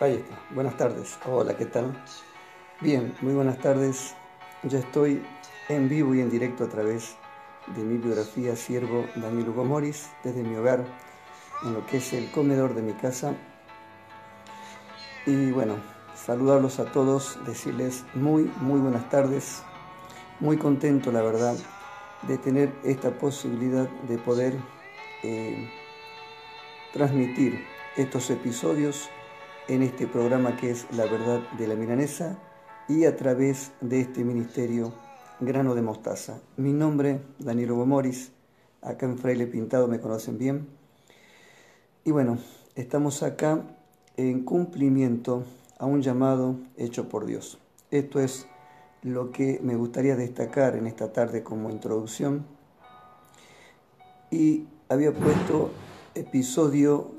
Ahí está. Buenas tardes. Hola, ¿qué tal? Bien, muy buenas tardes. Ya estoy en vivo y en directo a través de mi biografía Siervo Daniel Hugo Moris, desde mi hogar, en lo que es el comedor de mi casa. Y bueno, saludarlos a todos, decirles muy, muy buenas tardes. Muy contento, la verdad, de tener esta posibilidad de poder eh, transmitir estos episodios en este programa que es La Verdad de la Milanesa y a través de este ministerio Grano de Mostaza. Mi nombre, Daniel Hugo Moris, acá en Fraile Pintado me conocen bien. Y bueno, estamos acá en cumplimiento a un llamado hecho por Dios. Esto es lo que me gustaría destacar en esta tarde como introducción. Y había puesto episodio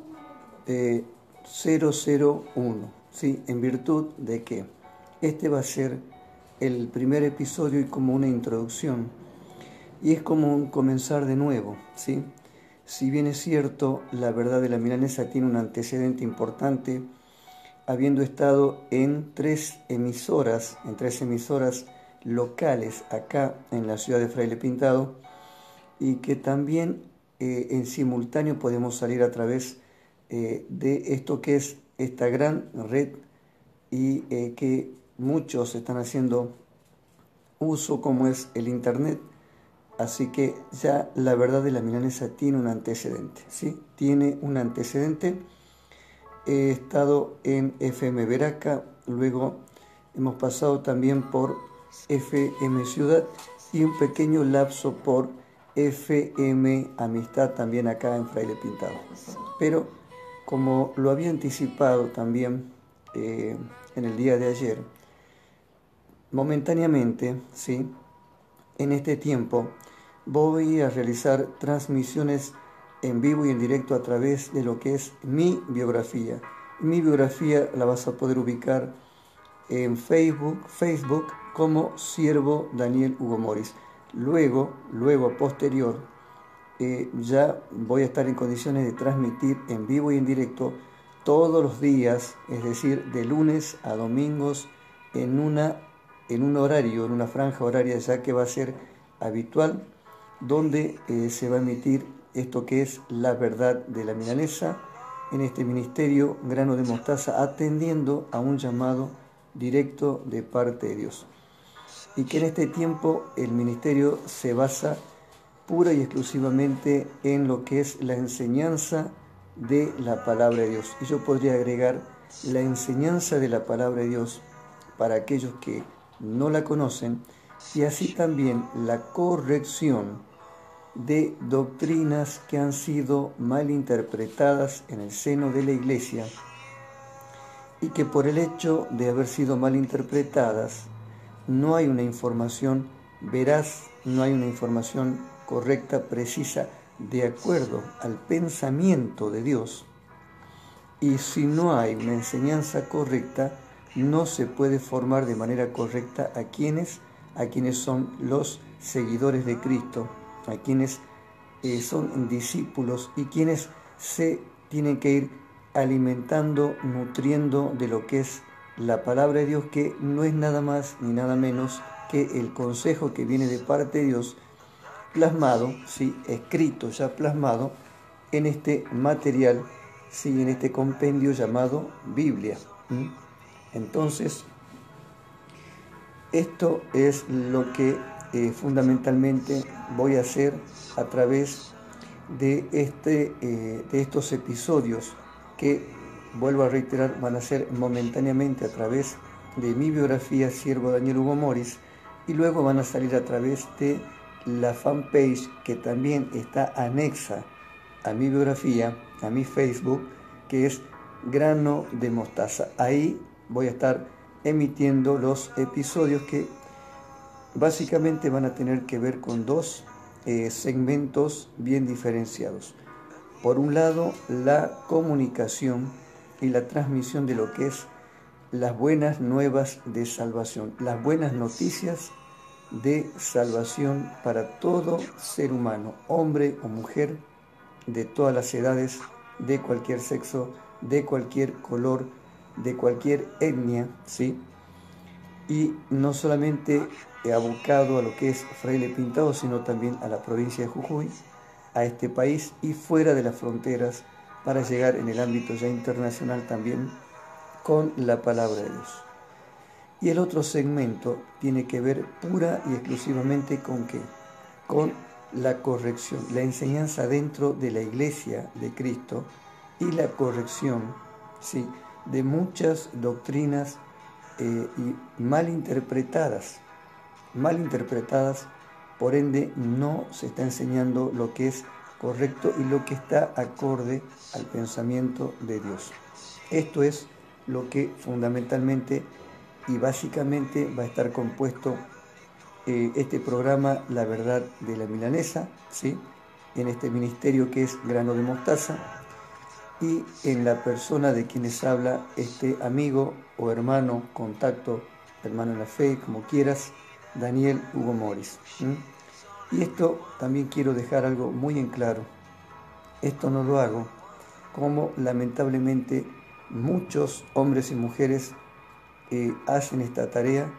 eh, 001, ¿sí? en virtud de que este va a ser el primer episodio y como una introducción, y es como comenzar de nuevo. ¿sí? Si bien es cierto, la verdad de la milanesa tiene un antecedente importante, habiendo estado en tres emisoras, en tres emisoras locales acá en la ciudad de Fraile Pintado, y que también eh, en simultáneo podemos salir a través eh, de esto que es esta gran red y eh, que muchos están haciendo uso como es el Internet. Así que ya la verdad de la milanesa tiene un antecedente, ¿sí? Tiene un antecedente. He estado en FM Veraca, luego hemos pasado también por FM Ciudad y un pequeño lapso por FM Amistad también acá en Fraile Pintado. Pero como lo había anticipado también eh, en el día de ayer, momentáneamente, ¿sí? en este tiempo, voy a realizar transmisiones en vivo y en directo a través de lo que es mi biografía. Mi biografía la vas a poder ubicar en Facebook, Facebook como Siervo Daniel Hugo Moris. Luego, luego, posterior, ya voy a estar en condiciones de transmitir en vivo y en directo todos los días, es decir, de lunes a domingos, en, una, en un horario, en una franja horaria ya que va a ser habitual, donde eh, se va a emitir esto que es la verdad de la milanesa en este ministerio grano de mostaza, atendiendo a un llamado directo de parte de Dios. Y que en este tiempo el ministerio se basa pura y exclusivamente en lo que es la enseñanza de la palabra de Dios. Y yo podría agregar la enseñanza de la palabra de Dios para aquellos que no la conocen y así también la corrección de doctrinas que han sido mal interpretadas en el seno de la iglesia y que por el hecho de haber sido mal interpretadas no hay una información veraz, no hay una información correcta, precisa, de acuerdo al pensamiento de Dios. Y si no hay una enseñanza correcta, no se puede formar de manera correcta a quienes, a quienes son los seguidores de Cristo, a quienes eh, son discípulos y quienes se tienen que ir alimentando, nutriendo de lo que es la palabra de Dios, que no es nada más ni nada menos que el consejo que viene de parte de Dios plasmado, ¿sí? escrito ya plasmado en este material, ¿sí? en este compendio llamado Biblia. Entonces, esto es lo que eh, fundamentalmente voy a hacer a través de, este, eh, de estos episodios que, vuelvo a reiterar, van a ser momentáneamente a través de mi biografía Siervo Daniel Hugo Moris y luego van a salir a través de la fanpage que también está anexa a mi biografía, a mi Facebook, que es Grano de Mostaza. Ahí voy a estar emitiendo los episodios que básicamente van a tener que ver con dos eh, segmentos bien diferenciados. Por un lado, la comunicación y la transmisión de lo que es las buenas nuevas de salvación, las buenas noticias de salvación para todo ser humano, hombre o mujer, de todas las edades, de cualquier sexo, de cualquier color, de cualquier etnia, ¿sí? Y no solamente abocado a lo que es Fraile Pintado, sino también a la provincia de Jujuy, a este país y fuera de las fronteras para llegar en el ámbito ya internacional también con la palabra de Dios. Y el otro segmento tiene que ver pura y exclusivamente con qué? Con la corrección, la enseñanza dentro de la iglesia de Cristo y la corrección ¿sí? de muchas doctrinas eh, y mal interpretadas, mal interpretadas, por ende no se está enseñando lo que es correcto y lo que está acorde al pensamiento de Dios. Esto es lo que fundamentalmente y básicamente va a estar compuesto eh, este programa La Verdad de la Milanesa, ¿sí? en este ministerio que es Grano de Mostaza y en la persona de quienes habla este amigo o hermano, contacto, hermano en la fe, como quieras, Daniel Hugo Morris. Y esto también quiero dejar algo muy en claro. Esto no lo hago como lamentablemente muchos hombres y mujeres hacen esta tarea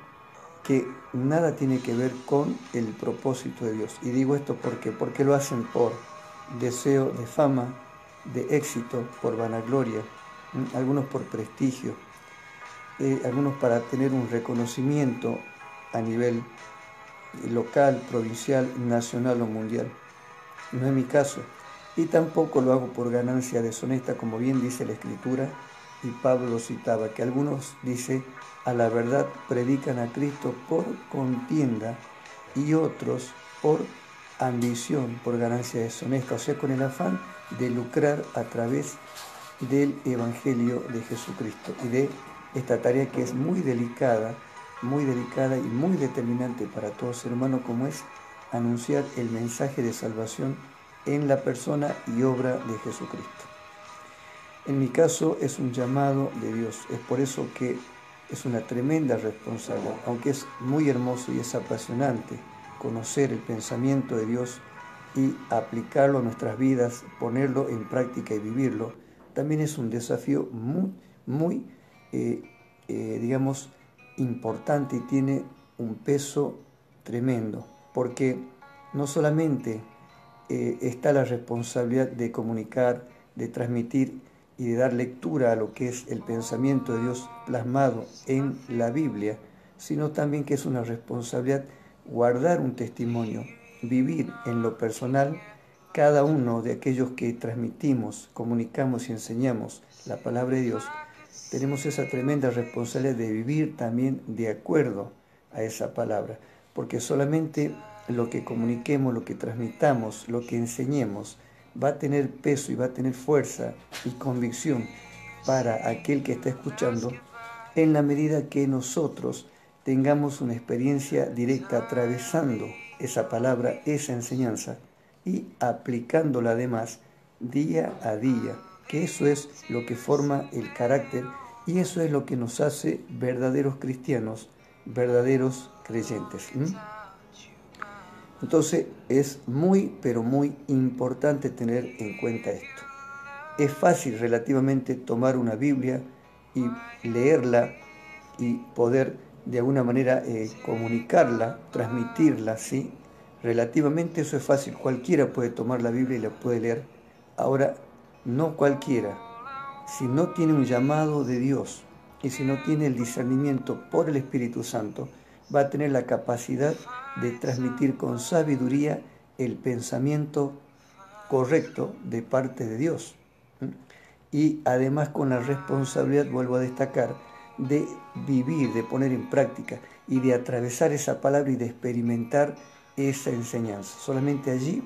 que nada tiene que ver con el propósito de Dios. Y digo esto porque, porque lo hacen por deseo de fama, de éxito, por vanagloria, algunos por prestigio, eh, algunos para tener un reconocimiento a nivel local, provincial, nacional o mundial. No es mi caso. Y tampoco lo hago por ganancia deshonesta, como bien dice la Escritura, y Pablo citaba, que algunos, dice, a la verdad predican a Cristo por contienda y otros por ambición, por ganancia deshonesta, o sea, con el afán de lucrar a través del Evangelio de Jesucristo y de esta tarea que es muy delicada, muy delicada y muy determinante para todos hermanos, como es anunciar el mensaje de salvación en la persona y obra de Jesucristo. En mi caso es un llamado de Dios, es por eso que es una tremenda responsabilidad, aunque es muy hermoso y es apasionante conocer el pensamiento de Dios y aplicarlo a nuestras vidas, ponerlo en práctica y vivirlo, también es un desafío muy, muy, eh, eh, digamos, importante y tiene un peso tremendo, porque no solamente eh, está la responsabilidad de comunicar, de transmitir y de dar lectura a lo que es el pensamiento de Dios plasmado en la Biblia, sino también que es una responsabilidad guardar un testimonio, vivir en lo personal cada uno de aquellos que transmitimos, comunicamos y enseñamos la palabra de Dios, tenemos esa tremenda responsabilidad de vivir también de acuerdo a esa palabra, porque solamente lo que comuniquemos, lo que transmitamos, lo que enseñemos, va a tener peso y va a tener fuerza y convicción para aquel que está escuchando en la medida que nosotros tengamos una experiencia directa atravesando esa palabra, esa enseñanza y aplicándola además día a día, que eso es lo que forma el carácter y eso es lo que nos hace verdaderos cristianos, verdaderos creyentes. Entonces es muy, pero muy importante tener en cuenta esto. Es fácil relativamente tomar una Biblia y leerla y poder de alguna manera eh, comunicarla, transmitirla, ¿sí? Relativamente eso es fácil, cualquiera puede tomar la Biblia y la puede leer. Ahora, no cualquiera, si no tiene un llamado de Dios y si no tiene el discernimiento por el Espíritu Santo, va a tener la capacidad de transmitir con sabiduría el pensamiento correcto de parte de Dios. Y además con la responsabilidad, vuelvo a destacar, de vivir, de poner en práctica y de atravesar esa palabra y de experimentar esa enseñanza. Solamente allí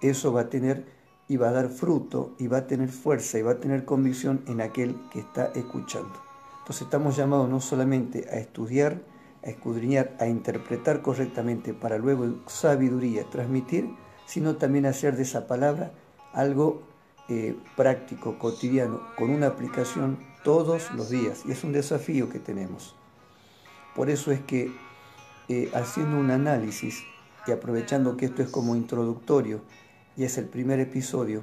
eso va a tener y va a dar fruto y va a tener fuerza y va a tener convicción en aquel que está escuchando. Entonces estamos llamados no solamente a estudiar, a escudriñar, a interpretar correctamente para luego sabiduría transmitir, sino también hacer de esa palabra algo eh, práctico, cotidiano, con una aplicación todos los días. Y es un desafío que tenemos. Por eso es que eh, haciendo un análisis y aprovechando que esto es como introductorio y es el primer episodio,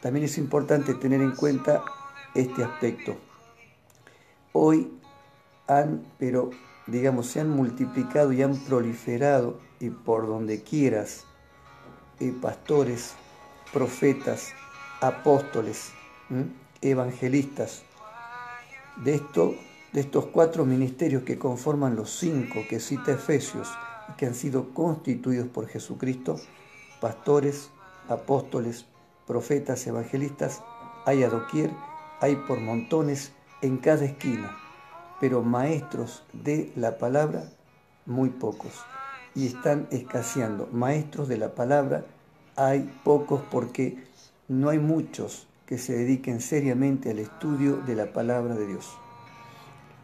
también es importante tener en cuenta este aspecto. hoy han, pero digamos, se han multiplicado y han proliferado y por donde quieras, eh, pastores, profetas, apóstoles, evangelistas. De, esto, de estos cuatro ministerios que conforman los cinco que cita Efesios y que han sido constituidos por Jesucristo, pastores, apóstoles, profetas, evangelistas, hay a doquier, hay por montones en cada esquina, pero maestros de la palabra, muy pocos. Y están escaseando. Maestros de la palabra hay pocos porque no hay muchos que se dediquen seriamente al estudio de la palabra de Dios.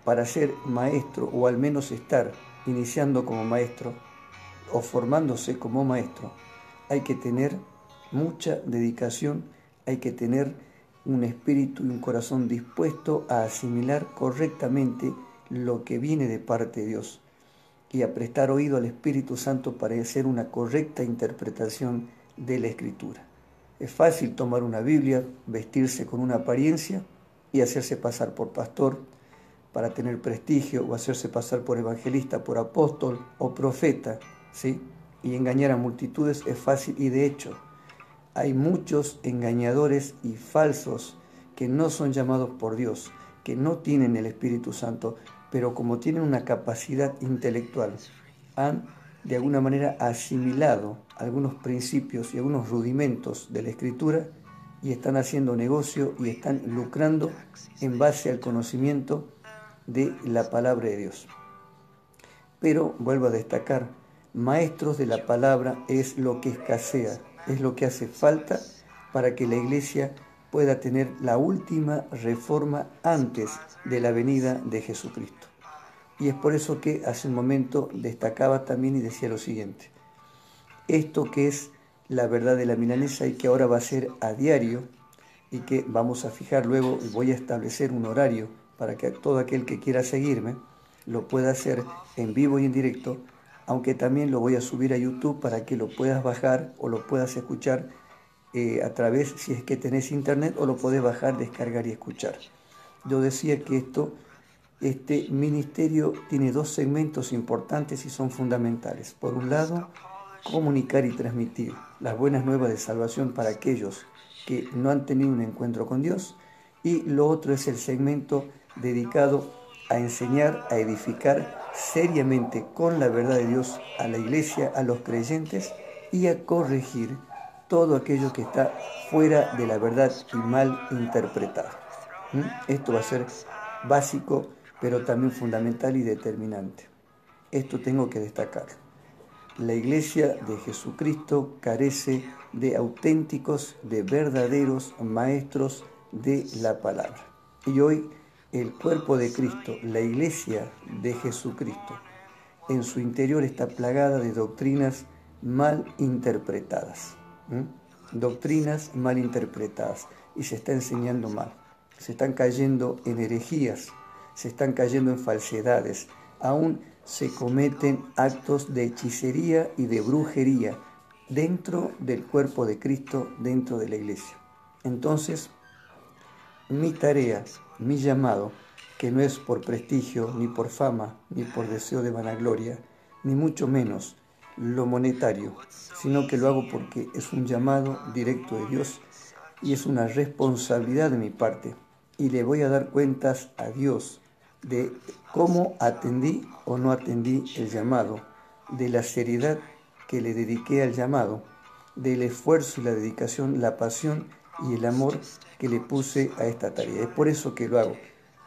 Para ser maestro o al menos estar iniciando como maestro o formándose como maestro, hay que tener mucha dedicación, hay que tener un espíritu y un corazón dispuesto a asimilar correctamente lo que viene de parte de Dios y a prestar oído al Espíritu Santo para hacer una correcta interpretación de la Escritura. Es fácil tomar una Biblia, vestirse con una apariencia y hacerse pasar por pastor para tener prestigio o hacerse pasar por evangelista, por apóstol o profeta, ¿sí? Y engañar a multitudes es fácil y de hecho hay muchos engañadores y falsos que no son llamados por Dios, que no tienen el Espíritu Santo, pero como tienen una capacidad intelectual, han de alguna manera asimilado algunos principios y algunos rudimentos de la escritura y están haciendo negocio y están lucrando en base al conocimiento de la palabra de Dios. Pero vuelvo a destacar, maestros de la palabra es lo que escasea, es lo que hace falta para que la iglesia pueda tener la última reforma antes de la venida de Jesucristo. Y es por eso que hace un momento destacaba también y decía lo siguiente. Esto que es la verdad de la milanesa y que ahora va a ser a diario y que vamos a fijar luego, voy a establecer un horario para que todo aquel que quiera seguirme lo pueda hacer en vivo y en directo, aunque también lo voy a subir a YouTube para que lo puedas bajar o lo puedas escuchar eh, a través, si es que tenés internet, o lo podés bajar, descargar y escuchar. Yo decía que esto este ministerio tiene dos segmentos importantes y son fundamentales. Por un lado, comunicar y transmitir las buenas nuevas de salvación para aquellos que no han tenido un encuentro con Dios. Y lo otro es el segmento dedicado a enseñar, a edificar seriamente con la verdad de Dios a la iglesia, a los creyentes y a corregir todo aquello que está fuera de la verdad y mal interpretado. ¿Mm? Esto va a ser básico pero también fundamental y determinante. Esto tengo que destacar. La iglesia de Jesucristo carece de auténticos, de verdaderos maestros de la palabra. Y hoy el cuerpo de Cristo, la iglesia de Jesucristo, en su interior está plagada de doctrinas mal interpretadas. Doctrinas mal interpretadas. Y se está enseñando mal. Se están cayendo en herejías se están cayendo en falsedades, aún se cometen actos de hechicería y de brujería dentro del cuerpo de Cristo, dentro de la iglesia. Entonces, mi tarea, mi llamado, que no es por prestigio, ni por fama, ni por deseo de vanagloria, ni mucho menos lo monetario, sino que lo hago porque es un llamado directo de Dios y es una responsabilidad de mi parte. Y le voy a dar cuentas a Dios de cómo atendí o no atendí el llamado, de la seriedad que le dediqué al llamado, del esfuerzo y la dedicación, la pasión y el amor que le puse a esta tarea. Es por eso que lo hago,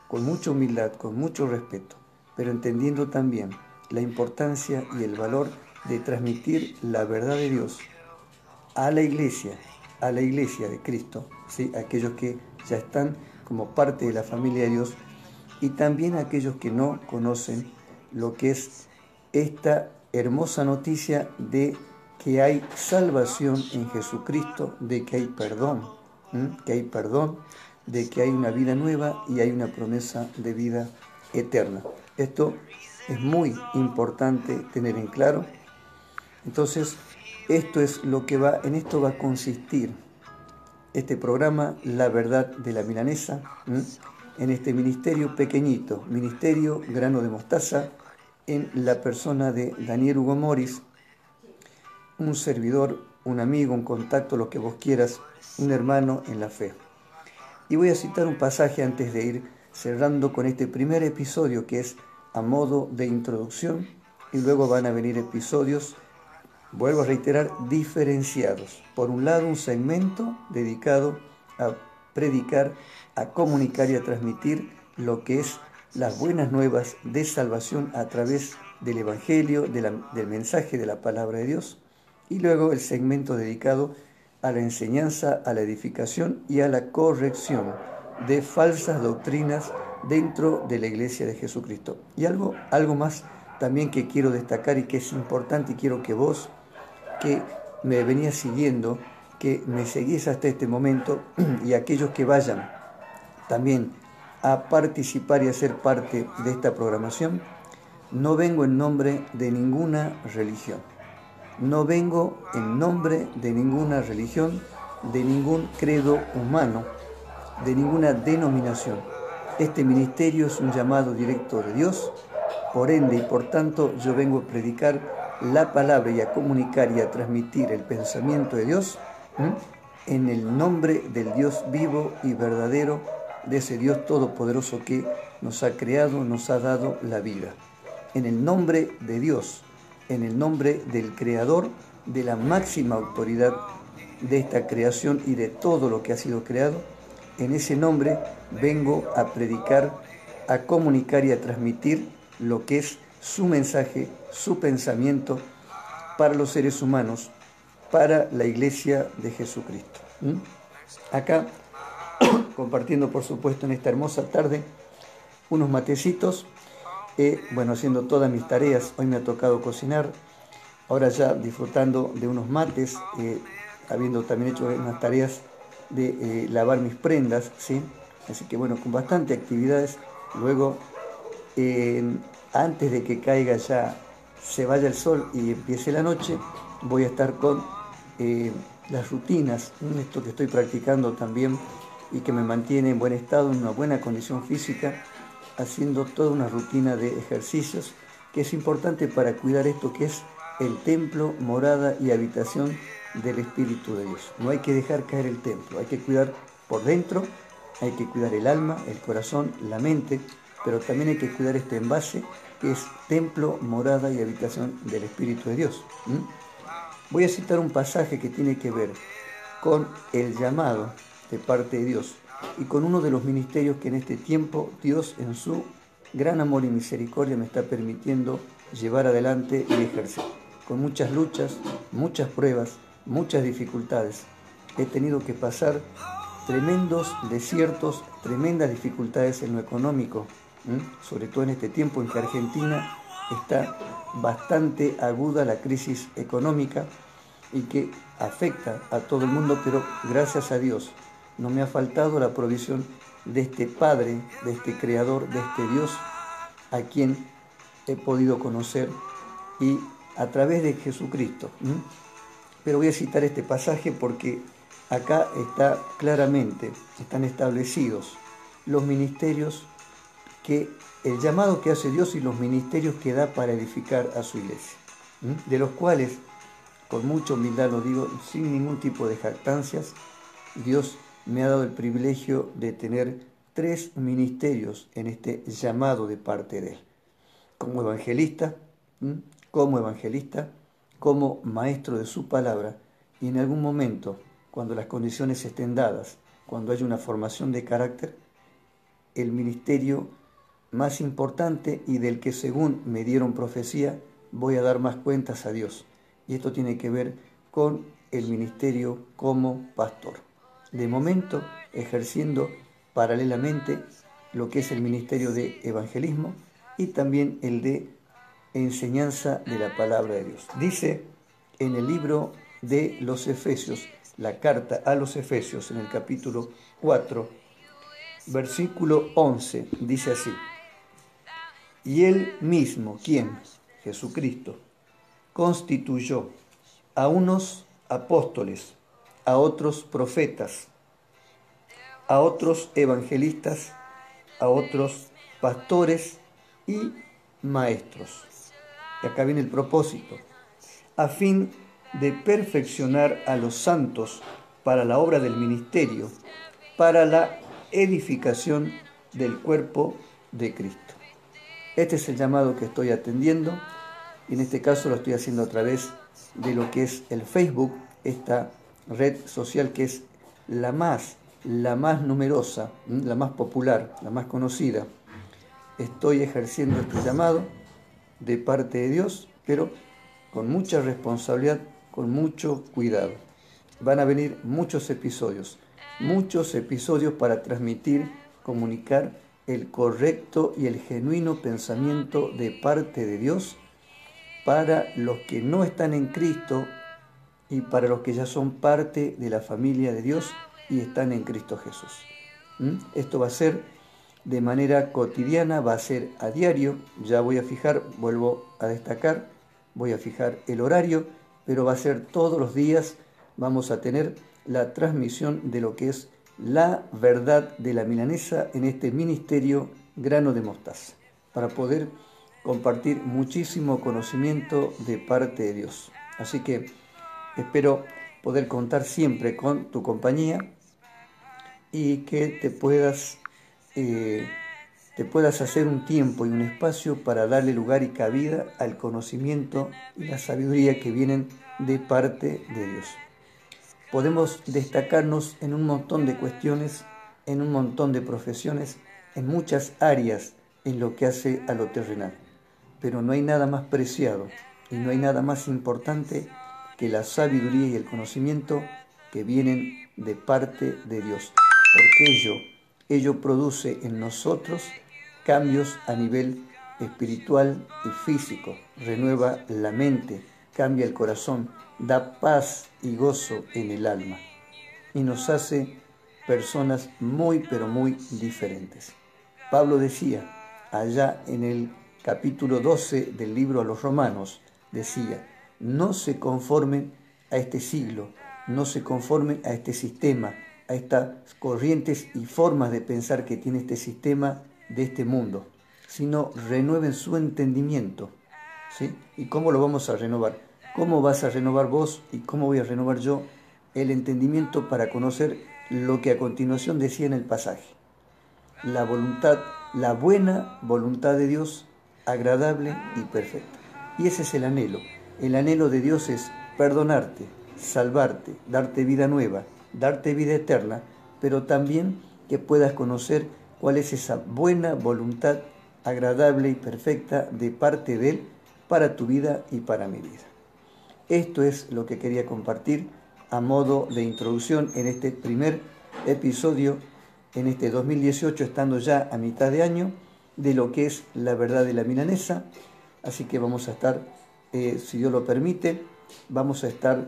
con mucha humildad, con mucho respeto, pero entendiendo también la importancia y el valor de transmitir la verdad de Dios a la iglesia, a la iglesia de Cristo, ¿sí? aquellos que ya están como parte de la familia de Dios y también a aquellos que no conocen lo que es esta hermosa noticia de que hay salvación en Jesucristo, de que hay perdón, que hay perdón, de que hay una vida nueva y hay una promesa de vida eterna. Esto es muy importante tener en claro. Entonces, esto es lo que va, en esto va a consistir este programa, La Verdad de la Milanesa en este ministerio pequeñito, ministerio grano de mostaza, en la persona de Daniel Hugo Morris, un servidor, un amigo, un contacto, lo que vos quieras, un hermano en la fe. Y voy a citar un pasaje antes de ir cerrando con este primer episodio que es a modo de introducción y luego van a venir episodios, vuelvo a reiterar, diferenciados. Por un lado, un segmento dedicado a predicar, a comunicar y a transmitir lo que es las buenas nuevas de salvación a través del Evangelio, del mensaje de la palabra de Dios, y luego el segmento dedicado a la enseñanza, a la edificación y a la corrección de falsas doctrinas dentro de la iglesia de Jesucristo. Y algo, algo más también que quiero destacar y que es importante y quiero que vos, que me venías siguiendo, que me seguís hasta este momento y aquellos que vayan también a participar y a ser parte de esta programación, no vengo en nombre de ninguna religión. No vengo en nombre de ninguna religión, de ningún credo humano, de ninguna denominación. Este ministerio es un llamado directo de Dios, por ende y por tanto yo vengo a predicar la palabra y a comunicar y a transmitir el pensamiento de Dios en el nombre del Dios vivo y verdadero, de ese Dios todopoderoso que nos ha creado, nos ha dado la vida. En el nombre de Dios, en el nombre del Creador, de la máxima autoridad de esta creación y de todo lo que ha sido creado, en ese nombre vengo a predicar, a comunicar y a transmitir lo que es su mensaje, su pensamiento para los seres humanos, para la iglesia de Jesucristo. Acá, compartiendo por supuesto en esta hermosa tarde, unos matecitos, eh, bueno, haciendo todas mis tareas, hoy me ha tocado cocinar, ahora ya disfrutando de unos mates, eh, habiendo también hecho unas tareas de eh, lavar mis prendas, ¿sí? Así que bueno, con bastante actividades. Luego, antes de que caiga ya, se vaya el sol y empiece la noche, voy a estar con eh, las rutinas, esto que estoy practicando también y que me mantiene en buen estado, en una buena condición física, haciendo toda una rutina de ejercicios que es importante para cuidar esto que es el templo, morada y habitación del Espíritu de Dios. No hay que dejar caer el templo, hay que cuidar por dentro, hay que cuidar el alma, el corazón, la mente, pero también hay que cuidar este envase que es templo, morada y habitación del Espíritu de Dios. Voy a citar un pasaje que tiene que ver con el llamado de parte de Dios y con uno de los ministerios que en este tiempo Dios en su gran amor y misericordia me está permitiendo llevar adelante y ejercer. Con muchas luchas, muchas pruebas, muchas dificultades. He tenido que pasar tremendos desiertos, tremendas dificultades en lo económico, sobre todo en este tiempo en que Argentina está bastante aguda la crisis económica y que afecta a todo el mundo, pero gracias a Dios no me ha faltado la provisión de este Padre, de este Creador, de este Dios, a quien he podido conocer y a través de Jesucristo. Pero voy a citar este pasaje porque acá está claramente, están establecidos los ministerios que el llamado que hace Dios y los ministerios que da para edificar a su iglesia, de los cuales, con mucha humildad lo digo, sin ningún tipo de jactancias, Dios me ha dado el privilegio de tener tres ministerios en este llamado de parte de Él. Como evangelista, como evangelista, como maestro de su palabra, y en algún momento, cuando las condiciones estén dadas, cuando haya una formación de carácter, el ministerio más importante y del que según me dieron profecía voy a dar más cuentas a Dios. Y esto tiene que ver con el ministerio como pastor. De momento, ejerciendo paralelamente lo que es el ministerio de evangelismo y también el de enseñanza de la palabra de Dios. Dice en el libro de los Efesios, la carta a los Efesios en el capítulo 4, versículo 11, dice así. Y él mismo, ¿quién? Jesucristo, constituyó a unos apóstoles, a otros profetas, a otros evangelistas a otros pastores y maestros. Y acá viene el propósito, a fin de perfeccionar a los santos para la obra del ministerio, para la edificación del cuerpo de Cristo. Este es el llamado que estoy atendiendo y en este caso lo estoy haciendo a través de lo que es el Facebook, esta red social que es la más, la más numerosa, la más popular, la más conocida. Estoy ejerciendo este llamado de parte de Dios, pero con mucha responsabilidad, con mucho cuidado. Van a venir muchos episodios, muchos episodios para transmitir, comunicar el correcto y el genuino pensamiento de parte de Dios para los que no están en Cristo y para los que ya son parte de la familia de Dios y están en Cristo Jesús. ¿Mm? Esto va a ser de manera cotidiana, va a ser a diario, ya voy a fijar, vuelvo a destacar, voy a fijar el horario, pero va a ser todos los días, vamos a tener la transmisión de lo que es la verdad de la milanesa en este ministerio grano de mostaza, para poder compartir muchísimo conocimiento de parte de Dios. Así que espero poder contar siempre con tu compañía y que te puedas, eh, te puedas hacer un tiempo y un espacio para darle lugar y cabida al conocimiento y la sabiduría que vienen de parte de Dios. Podemos destacarnos en un montón de cuestiones, en un montón de profesiones, en muchas áreas en lo que hace a lo terrenal. Pero no hay nada más preciado y no hay nada más importante que la sabiduría y el conocimiento que vienen de parte de Dios. Porque ello, ello produce en nosotros cambios a nivel espiritual y físico, renueva la mente, cambia el corazón, da paz y gozo en el alma. Y nos hace personas muy pero muy diferentes. Pablo decía allá en el capítulo 12 del libro a los romanos, decía, no se conformen a este siglo, no se conformen a este sistema, a estas corrientes y formas de pensar que tiene este sistema de este mundo, sino renueven su entendimiento. ¿sí? ¿Y cómo lo vamos a renovar? ¿Cómo vas a renovar vos y cómo voy a renovar yo el entendimiento para conocer lo que a continuación decía en el pasaje? La voluntad, la buena voluntad de Dios, agradable y perfecta. Y ese es el anhelo. El anhelo de Dios es perdonarte, salvarte, darte vida nueva, darte vida eterna, pero también que puedas conocer cuál es esa buena voluntad agradable y perfecta de parte de Él para tu vida y para mi vida. Esto es lo que quería compartir a modo de introducción en este primer episodio, en este 2018, estando ya a mitad de año, de lo que es la verdad de la milanesa. Así que vamos a estar, eh, si Dios lo permite, vamos a estar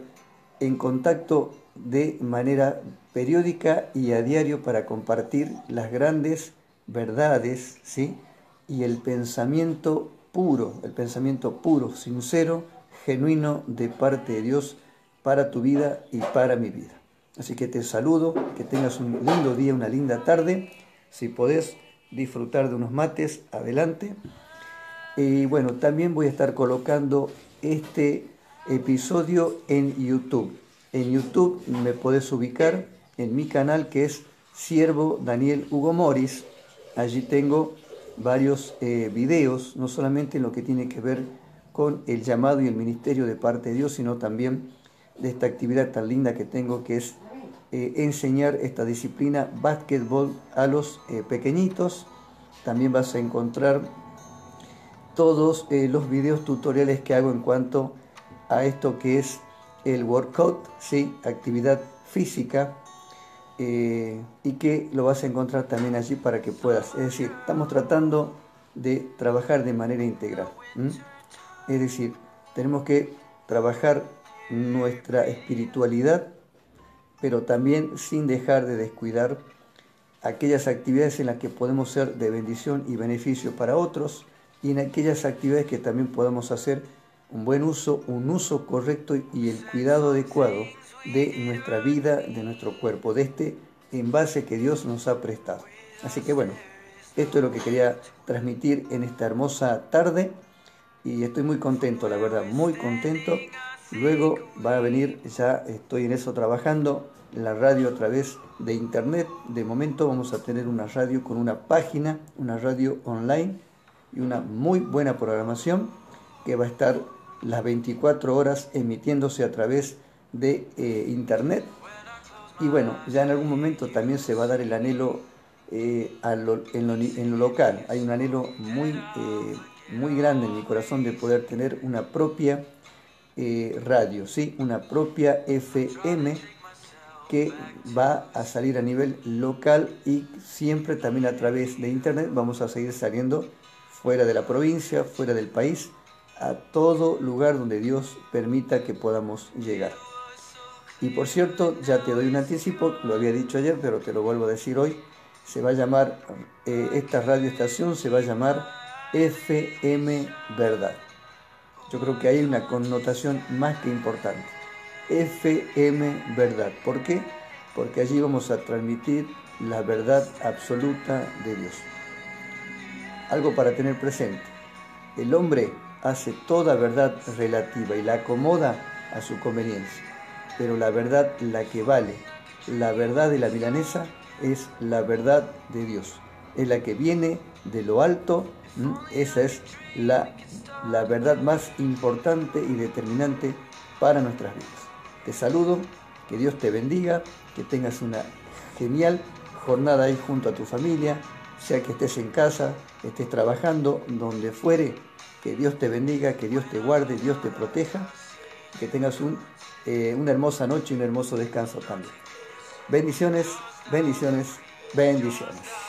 en contacto de manera periódica y a diario para compartir las grandes verdades, ¿sí? Y el pensamiento puro, el pensamiento puro, sincero, genuino de parte de Dios para tu vida y para mi vida. Así que te saludo, que tengas un lindo día, una linda tarde. Si podés disfrutar de unos mates, adelante. Y bueno, también voy a estar colocando este episodio en YouTube. En YouTube me podés ubicar en mi canal que es Siervo Daniel Hugo Moris. Allí tengo varios eh, videos, no solamente en lo que tiene que ver con el llamado y el ministerio de parte de Dios, sino también de esta actividad tan linda que tengo que es eh, enseñar esta disciplina básquetbol a los eh, pequeñitos. También vas a encontrar todos los videos tutoriales que hago en cuanto a esto que es el workout, ¿sí? actividad física, eh, y que lo vas a encontrar también allí para que puedas. Es decir, estamos tratando de trabajar de manera integral. Es decir, tenemos que trabajar nuestra espiritualidad, pero también sin dejar de descuidar aquellas actividades en las que podemos ser de bendición y beneficio para otros y en aquellas actividades que también podemos hacer un buen uso, un uso correcto y el cuidado adecuado de nuestra vida, de nuestro cuerpo, de este envase que Dios nos ha prestado. Así que bueno, Esto es lo que quería transmitir en esta hermosa tarde y estoy muy contento, la verdad, muy contento. Luego va a venir, ya estoy en eso trabajando, la radio a través de internet. De momento vamos a tener una radio con una página, una radio online y una muy buena programación que va a estar las 24 horas emitiéndose a través de eh, internet. Y bueno, ya en algún momento también se va a dar el anhelo eh, en, lo, local. Hay un anhelo muy, eh, muy grande en mi corazón de poder tener una propia radio, ¿sí? una propia FM que va a salir a nivel local y siempre también a través de internet vamos a seguir saliendo fuera de la provincia, fuera del país, a todo lugar donde Dios permita que podamos llegar. Y por cierto, ya te doy un anticipo, lo había dicho ayer, pero te lo vuelvo a decir hoy, se va a llamar, eh, esta radioestación se va a llamar FM Verdad. Yo creo que hay una connotación más que importante. FM Verdad. ¿Por qué? Porque allí vamos a transmitir la verdad absoluta de Dios. Algo para tener presente. El hombre hace toda verdad relativa y la acomoda a su conveniencia. Pero la verdad, la que vale, la verdad de la milanesa, es la verdad de Dios. Es la que viene de lo alto. Esa es la, la verdad más importante y determinante para nuestras vidas. Te saludo, que Dios te bendiga, que tengas una genial jornada ahí junto a tu familia, sea que estés en casa, estés trabajando, donde fuere, que Dios te bendiga, que Dios te guarde, Dios te proteja, que tengas eh, una hermosa noche y un hermoso descanso también. Bendiciones, bendiciones, bendiciones.